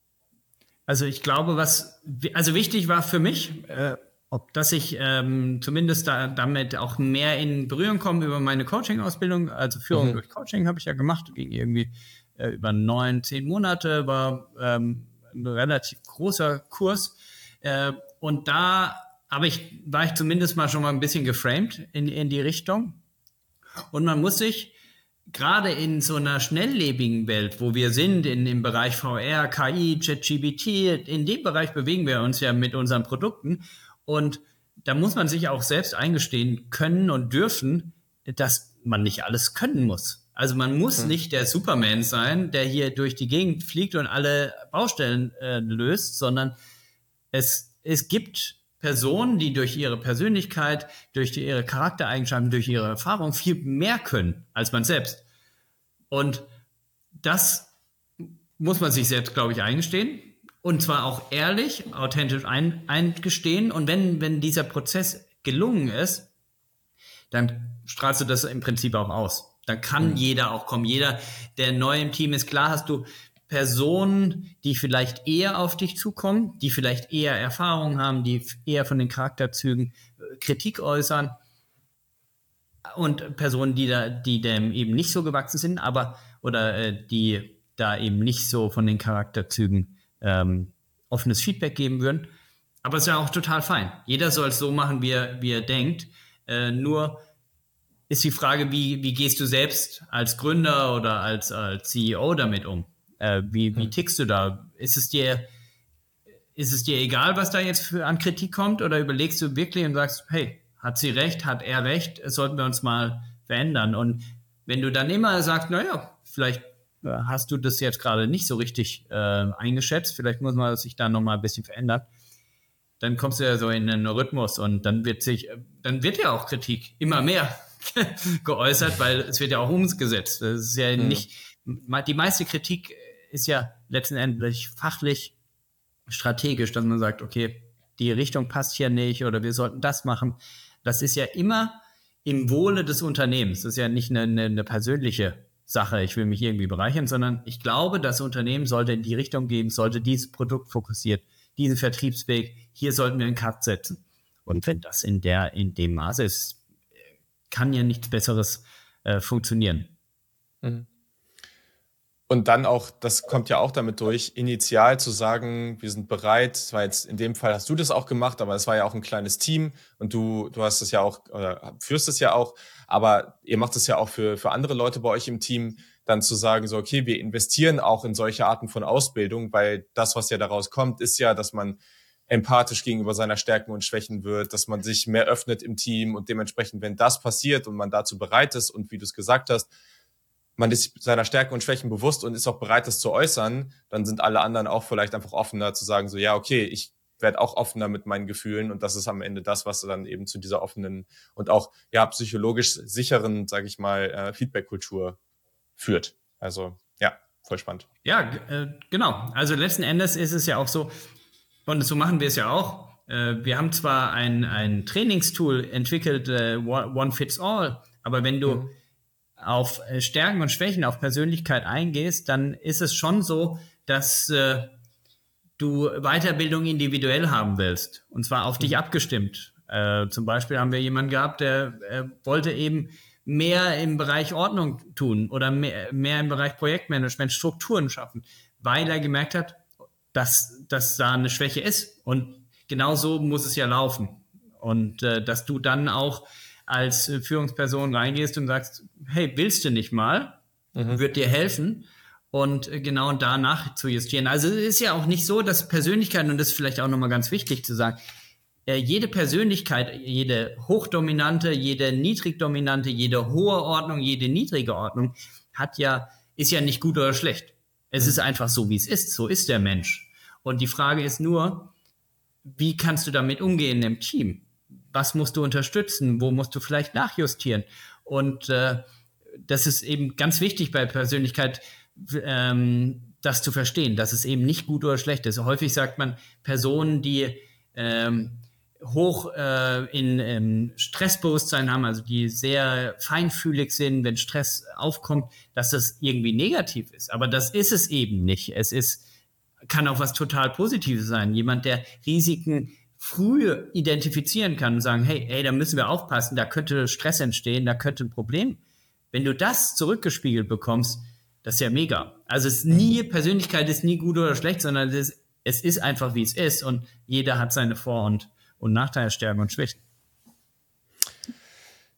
Also ich glaube, was also wichtig war für mich, äh, ob dass ich ähm, zumindest da, damit auch mehr in Berührung komme über meine Coaching-Ausbildung, also Führung mhm. durch Coaching habe ich ja gemacht, ging irgendwie äh, über neun, zehn Monate, war ähm, ein relativ großer Kurs. Äh, und da aber ich war ich zumindest mal schon mal ein bisschen geframed in, in die Richtung. Und man muss sich gerade in so einer schnelllebigen Welt, wo wir sind, in dem Bereich VR, KI, ChatGBT, in dem Bereich bewegen wir uns ja mit unseren Produkten. Und da muss man sich auch selbst eingestehen können und dürfen, dass man nicht alles können muss. Also man muss hm. nicht der Superman sein, der hier durch die Gegend fliegt und alle Baustellen äh, löst, sondern es, es gibt Personen, die durch ihre Persönlichkeit, durch ihre Charaktereigenschaften, durch ihre Erfahrung viel mehr können als man selbst. Und das muss man sich selbst, glaube ich, eingestehen. Und zwar auch ehrlich, authentisch ein, eingestehen. Und wenn, wenn dieser Prozess gelungen ist, dann strahlst du das im Prinzip auch aus. Dann kann mhm. jeder auch kommen. Jeder, der neu im Team ist, klar hast du Personen, die vielleicht eher auf dich zukommen, die vielleicht eher Erfahrung haben, die eher von den Charakterzügen äh, Kritik äußern und Personen, die da, die dem eben nicht so gewachsen sind, aber oder äh, die da eben nicht so von den Charakterzügen ähm, offenes Feedback geben würden. Aber es ist ja auch total fein. Jeder soll es so machen, wie er, wie er denkt. Äh, nur ist die Frage, wie, wie gehst du selbst als Gründer oder als, als CEO damit um? Äh, wie, wie hm. tickst du da? Ist es dir, ist es dir egal, was da jetzt für, an Kritik kommt? Oder überlegst du wirklich und sagst, hey, hat sie recht, hat er recht, sollten wir uns mal verändern? Und wenn du dann immer sagst, naja, vielleicht äh, hast du das jetzt gerade nicht so richtig äh, eingeschätzt, vielleicht muss man sich da nochmal ein bisschen verändern, dann kommst du ja so in einen Rhythmus und dann wird sich, dann wird ja auch Kritik immer mehr geäußert, weil es wird ja auch umgesetzt. Das ist ja nicht, die meiste Kritik ist ja letztendlich fachlich strategisch, dass man sagt, okay, die Richtung passt hier nicht oder wir sollten das machen. Das ist ja immer im Wohle des Unternehmens. Das ist ja nicht eine, eine, eine persönliche Sache, ich will mich irgendwie bereichern, sondern ich glaube, das Unternehmen sollte in die Richtung gehen, sollte dieses Produkt fokussiert, diesen Vertriebsweg, hier sollten wir einen Cut setzen. Und wenn das in der, in dem Maße ist, kann ja nichts Besseres äh, funktionieren. Mhm. Und dann auch, das kommt ja auch damit durch, initial zu sagen, wir sind bereit. War jetzt in dem Fall hast du das auch gemacht, aber es war ja auch ein kleines Team und du, du hast es ja auch, oder führst es ja auch, aber ihr macht es ja auch für, für andere Leute bei euch im Team, dann zu sagen, so, okay, wir investieren auch in solche Arten von Ausbildung, weil das, was ja daraus kommt, ist ja, dass man empathisch gegenüber seiner Stärken und Schwächen wird, dass man sich mehr öffnet im Team und dementsprechend, wenn das passiert und man dazu bereit ist und wie du es gesagt hast, man ist seiner Stärken und Schwächen bewusst und ist auch bereit, das zu äußern, dann sind alle anderen auch vielleicht einfach offener zu sagen, so ja, okay, ich werde auch offener mit meinen Gefühlen und das ist am Ende das, was dann eben zu dieser offenen und auch ja psychologisch sicheren, sage ich mal, äh, Feedback-Kultur führt. Also ja, voll spannend. Ja, äh, genau. Also letzten Endes ist es ja auch so, und so machen wir es ja auch. Äh, wir haben zwar ein, ein Trainingstool entwickelt, äh, One Fits All, aber wenn du mhm. Auf äh, Stärken und Schwächen, auf Persönlichkeit eingehst, dann ist es schon so, dass äh, du Weiterbildung individuell haben willst. Und zwar auf mhm. dich abgestimmt. Äh, zum Beispiel haben wir jemanden gehabt, der äh, wollte eben mehr im Bereich Ordnung tun oder mehr, mehr im Bereich Projektmanagement Strukturen schaffen, weil er gemerkt hat, dass, dass da eine Schwäche ist. Und genau so muss es ja laufen. Und äh, dass du dann auch als äh, Führungsperson reingehst und sagst, hey, willst du nicht mal? Mhm. Wird dir helfen. Und äh, genau danach zu justieren. Also es ist ja auch nicht so, dass Persönlichkeiten, und das ist vielleicht auch nochmal ganz wichtig zu sagen, äh, jede Persönlichkeit, jede hochdominante, jede niedrigdominante, jede hohe Ordnung, jede niedrige Ordnung hat ja, ist ja nicht gut oder schlecht. Es ist einfach so, wie es ist. So ist der Mensch. Und die Frage ist nur, wie kannst du damit umgehen im Team? Was musst du unterstützen? Wo musst du vielleicht nachjustieren? Und äh, das ist eben ganz wichtig bei Persönlichkeit, ähm, das zu verstehen, dass es eben nicht gut oder schlecht ist. Häufig sagt man, Personen, die ähm, hoch äh, in ähm, Stressbewusstsein haben, also die sehr feinfühlig sind, wenn Stress aufkommt, dass das irgendwie negativ ist. Aber das ist es eben nicht. Es ist, kann auch was total Positives sein. Jemand, der Risiken früh identifizieren kann und sagen, hey, hey, da müssen wir aufpassen, da könnte Stress entstehen, da könnte ein Problem. Wenn du das zurückgespiegelt bekommst, das ist ja mega. Also es ist nie, Persönlichkeit ist nie gut oder schlecht, sondern es ist, es ist einfach, wie es ist und jeder hat seine Vor- und und Nachteile, Stärken und Schwächen.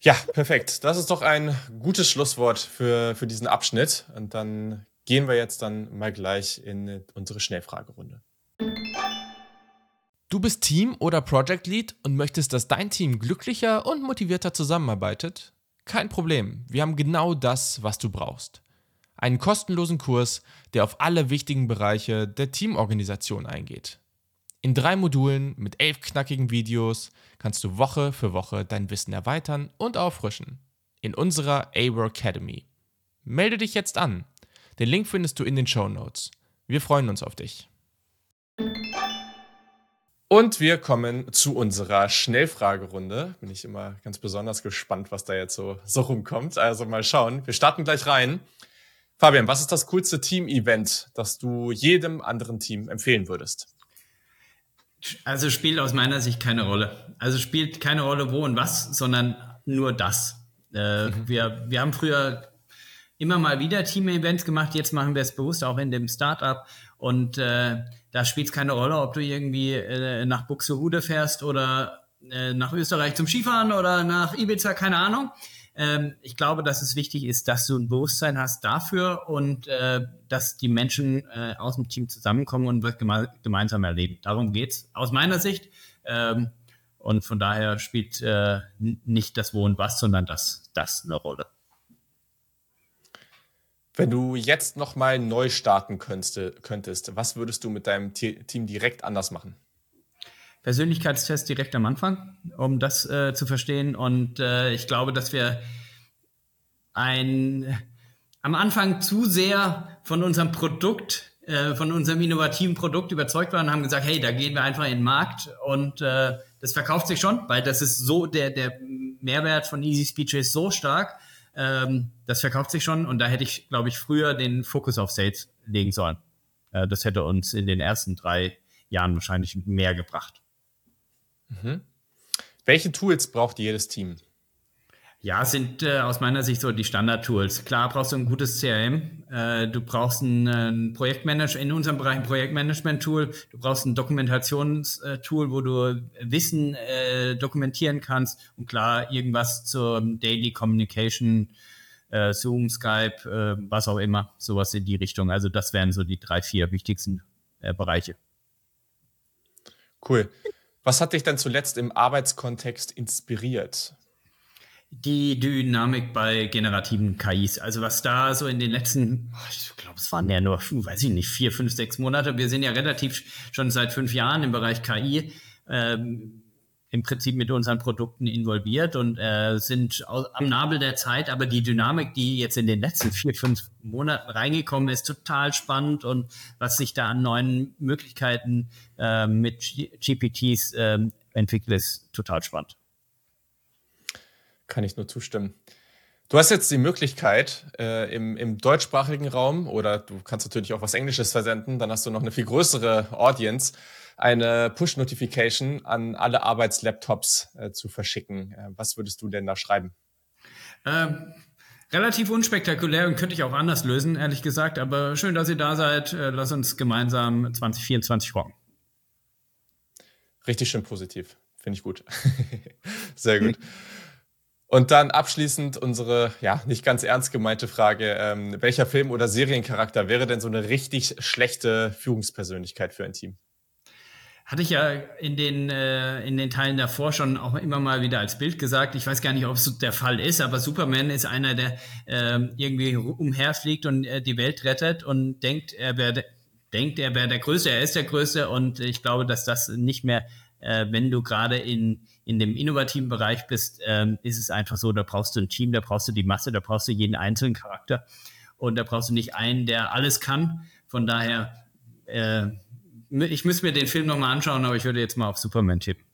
Ja, perfekt. Das ist doch ein gutes Schlusswort für, für diesen Abschnitt. Und dann gehen wir jetzt dann mal gleich in unsere Schnellfragerunde. Du bist Team- oder Project Lead und möchtest, dass dein Team glücklicher und motivierter zusammenarbeitet? Kein Problem, wir haben genau das, was du brauchst. Einen kostenlosen Kurs, der auf alle wichtigen Bereiche der Teamorganisation eingeht. In drei Modulen mit elf knackigen Videos kannst du Woche für Woche dein Wissen erweitern und auffrischen. In unserer A-Work Academy. Melde dich jetzt an. Den Link findest du in den Show Notes. Wir freuen uns auf dich. Und wir kommen zu unserer Schnellfragerunde. Bin ich immer ganz besonders gespannt, was da jetzt so, so rumkommt. Also mal schauen. Wir starten gleich rein. Fabian, was ist das coolste Team-Event, das du jedem anderen Team empfehlen würdest? Also spielt aus meiner Sicht keine Rolle. Also spielt keine Rolle wo und was, sondern nur das. Äh, mhm. wir, wir haben früher immer mal wieder Team-Events gemacht, jetzt machen wir es bewusst auch in dem Startup und äh, da spielt es keine Rolle, ob du irgendwie äh, nach Buxtehude fährst oder äh, nach Österreich zum Skifahren oder nach Ibiza, keine Ahnung. Ähm, ich glaube, dass es wichtig ist, dass du ein Bewusstsein hast dafür und äh, dass die Menschen äh, aus dem Team zusammenkommen und was geme gemeinsam erleben. Darum geht's aus meiner Sicht. Ähm, und von daher spielt äh, nicht das Wo und Was, sondern das, das eine Rolle. Wenn du jetzt nochmal neu starten könntest, was würdest du mit deinem Team direkt anders machen? Persönlichkeitstest direkt am Anfang, um das äh, zu verstehen. Und äh, ich glaube, dass wir ein, am Anfang zu sehr von unserem Produkt, äh, von unserem innovativen Produkt überzeugt waren und haben gesagt, hey, da gehen wir einfach in den Markt und äh, das verkauft sich schon, weil das ist so, der, der Mehrwert von Easy Speech ist so stark, ähm, das verkauft sich schon und da hätte ich, glaube ich, früher den Fokus auf Sales legen sollen. Äh, das hätte uns in den ersten drei Jahren wahrscheinlich mehr gebracht. Mhm. Welche Tools braucht jedes Team? Ja, sind äh, aus meiner Sicht so die Standard-Tools. Klar brauchst du ein gutes CRM, äh, du brauchst ein, ein Projektmanager, in unserem Bereich ein Projektmanagement-Tool, du brauchst ein Dokumentationstool, wo du Wissen äh, dokumentieren kannst und klar irgendwas zur Daily Communication, äh, Zoom, Skype, äh, was auch immer, sowas in die Richtung. Also das wären so die drei, vier wichtigsten äh, Bereiche. Cool. Was hat dich dann zuletzt im Arbeitskontext inspiriert? Die Dynamik bei generativen KIs, also was da so in den letzten, ich glaube, es waren ja nur, weiß ich nicht, vier, fünf, sechs Monate. Wir sind ja relativ schon seit fünf Jahren im Bereich KI. Ähm, im Prinzip mit unseren Produkten involviert und äh, sind am Nabel der Zeit. Aber die Dynamik, die jetzt in den letzten vier, fünf Monaten reingekommen ist, total spannend und was sich da an neuen Möglichkeiten äh, mit GPTs äh, entwickelt, ist total spannend. Kann ich nur zustimmen. Du hast jetzt die Möglichkeit äh, im, im deutschsprachigen Raum oder du kannst natürlich auch was Englisches versenden, dann hast du noch eine viel größere Audience eine Push-Notification an alle Arbeitslaptops äh, zu verschicken. Äh, was würdest du denn da schreiben? Ähm, relativ unspektakulär und könnte ich auch anders lösen, ehrlich gesagt. Aber schön, dass ihr da seid. Äh, lass uns gemeinsam 2024 rocken. Richtig schön positiv. Finde ich gut. Sehr gut. Und dann abschließend unsere, ja, nicht ganz ernst gemeinte Frage. Ähm, welcher Film- oder Seriencharakter wäre denn so eine richtig schlechte Führungspersönlichkeit für ein Team? Hatte ich ja in den, äh, in den Teilen davor schon auch immer mal wieder als Bild gesagt. Ich weiß gar nicht, ob es der Fall ist, aber Superman ist einer, der äh, irgendwie umherfliegt und äh, die Welt rettet und denkt, er wäre denkt, er wäre der Größte, er ist der Größte und ich glaube, dass das nicht mehr, äh, wenn du gerade in, in dem innovativen Bereich bist, ähm, ist es einfach so, da brauchst du ein Team, da brauchst du die Masse, da brauchst du jeden einzelnen Charakter und da brauchst du nicht einen, der alles kann. Von daher äh, ich müsste mir den Film nochmal anschauen, aber ich würde jetzt mal auf Superman tippen.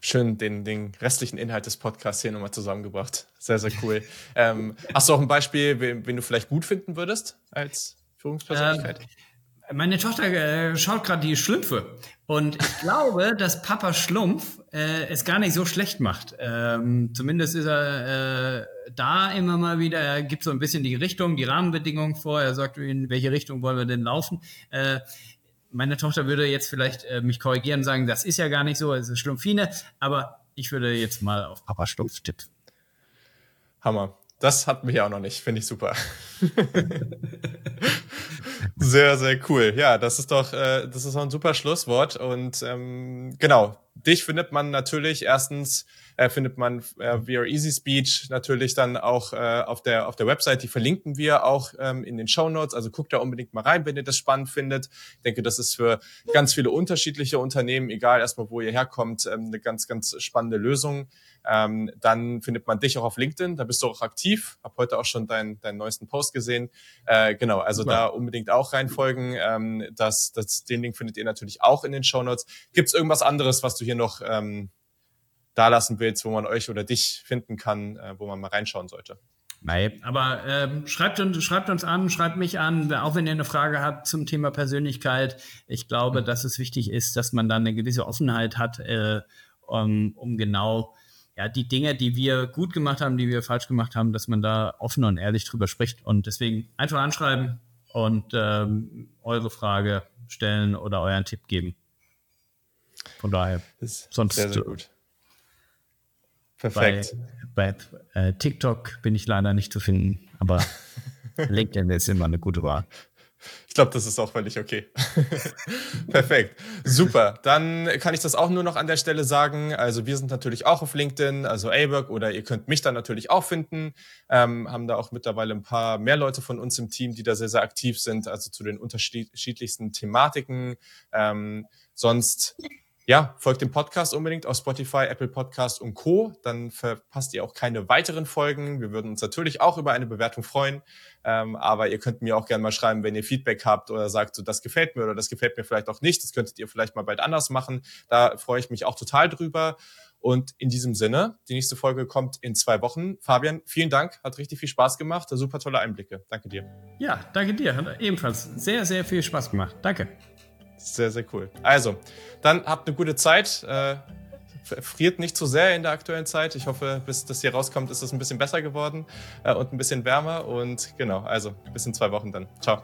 Schön den, den restlichen Inhalt des Podcasts hier nochmal zusammengebracht. Sehr, sehr cool. ähm, hast du auch ein Beispiel, wen, wen, du vielleicht gut finden würdest als Führungspersönlichkeit? Ähm, meine Tochter äh, schaut gerade die Schlümpfe und ich glaube, dass Papa Schlumpf äh, es gar nicht so schlecht macht. Ähm, zumindest ist er äh, da immer mal wieder, er gibt so ein bisschen die Richtung, die Rahmenbedingungen vor, er sagt, in welche Richtung wollen wir denn laufen. Äh, meine Tochter würde jetzt vielleicht äh, mich korrigieren und sagen, das ist ja gar nicht so, es ist Schlumpfine, aber ich würde jetzt mal auf Papa Schlumpf tippen. Hammer. Das hatten wir ja auch noch nicht. Finde ich super. sehr, sehr cool. Ja, das ist doch, äh, das ist auch ein super Schlusswort. Und ähm, genau, dich findet man natürlich erstens äh, findet man äh, via Easy Speech natürlich dann auch äh, auf der auf der Website. Die verlinken wir auch ähm, in den Show Notes. Also guckt da unbedingt mal rein, wenn ihr das spannend findet. Ich denke, das ist für ganz viele unterschiedliche Unternehmen, egal erstmal wo ihr herkommt, ähm, eine ganz ganz spannende Lösung. Ähm, dann findet man dich auch auf LinkedIn. Da bist du auch aktiv. Hab heute auch schon deinen deinen neuesten Post gesehen. Äh, genau, also Super. da unbedingt auch reinfolgen. Ähm, das, das, den Link findet ihr natürlich auch in den Show Notes. Gibt es irgendwas anderes, was du hier noch ähm, da lassen willst, wo man euch oder dich finden kann, äh, wo man mal reinschauen sollte. Nein, aber ähm, schreibt, uns, schreibt uns an, schreibt mich an, auch wenn ihr eine Frage habt zum Thema Persönlichkeit. Ich glaube, mhm. dass es wichtig ist, dass man dann eine gewisse Offenheit hat, äh, um, um genau ja, die Dinge, die wir gut gemacht haben, die wir falsch gemacht haben, dass man da offen und ehrlich drüber spricht. Und deswegen einfach anschreiben und ähm, eure Frage stellen oder euren Tipp geben. Von daher, sonst sehr, sehr gut. Perfekt. Bei, bei äh, TikTok bin ich leider nicht zu finden, aber LinkedIn ist immer eine gute Wahl. Ich glaube, das ist auch völlig okay. Perfekt. Super. Dann kann ich das auch nur noch an der Stelle sagen. Also wir sind natürlich auch auf LinkedIn, also A-Work, oder ihr könnt mich dann natürlich auch finden. Ähm, haben da auch mittlerweile ein paar mehr Leute von uns im Team, die da sehr, sehr aktiv sind, also zu den unterschiedlichsten Thematiken. Ähm, sonst ja, folgt dem Podcast unbedingt auf Spotify, Apple Podcast und Co. Dann verpasst ihr auch keine weiteren Folgen. Wir würden uns natürlich auch über eine Bewertung freuen. Ähm, aber ihr könnt mir auch gerne mal schreiben, wenn ihr Feedback habt oder sagt, so das gefällt mir oder das gefällt mir vielleicht auch nicht. Das könntet ihr vielleicht mal bald anders machen. Da freue ich mich auch total drüber. Und in diesem Sinne, die nächste Folge kommt in zwei Wochen. Fabian, vielen Dank, hat richtig viel Spaß gemacht. Super tolle Einblicke. Danke dir. Ja, danke dir. Hat ebenfalls sehr, sehr viel Spaß gemacht. Danke. Sehr, sehr cool. Also, dann habt eine gute Zeit. Äh, friert nicht zu sehr in der aktuellen Zeit. Ich hoffe, bis das hier rauskommt, ist es ein bisschen besser geworden äh, und ein bisschen wärmer. Und genau, also bis in zwei Wochen dann. Ciao.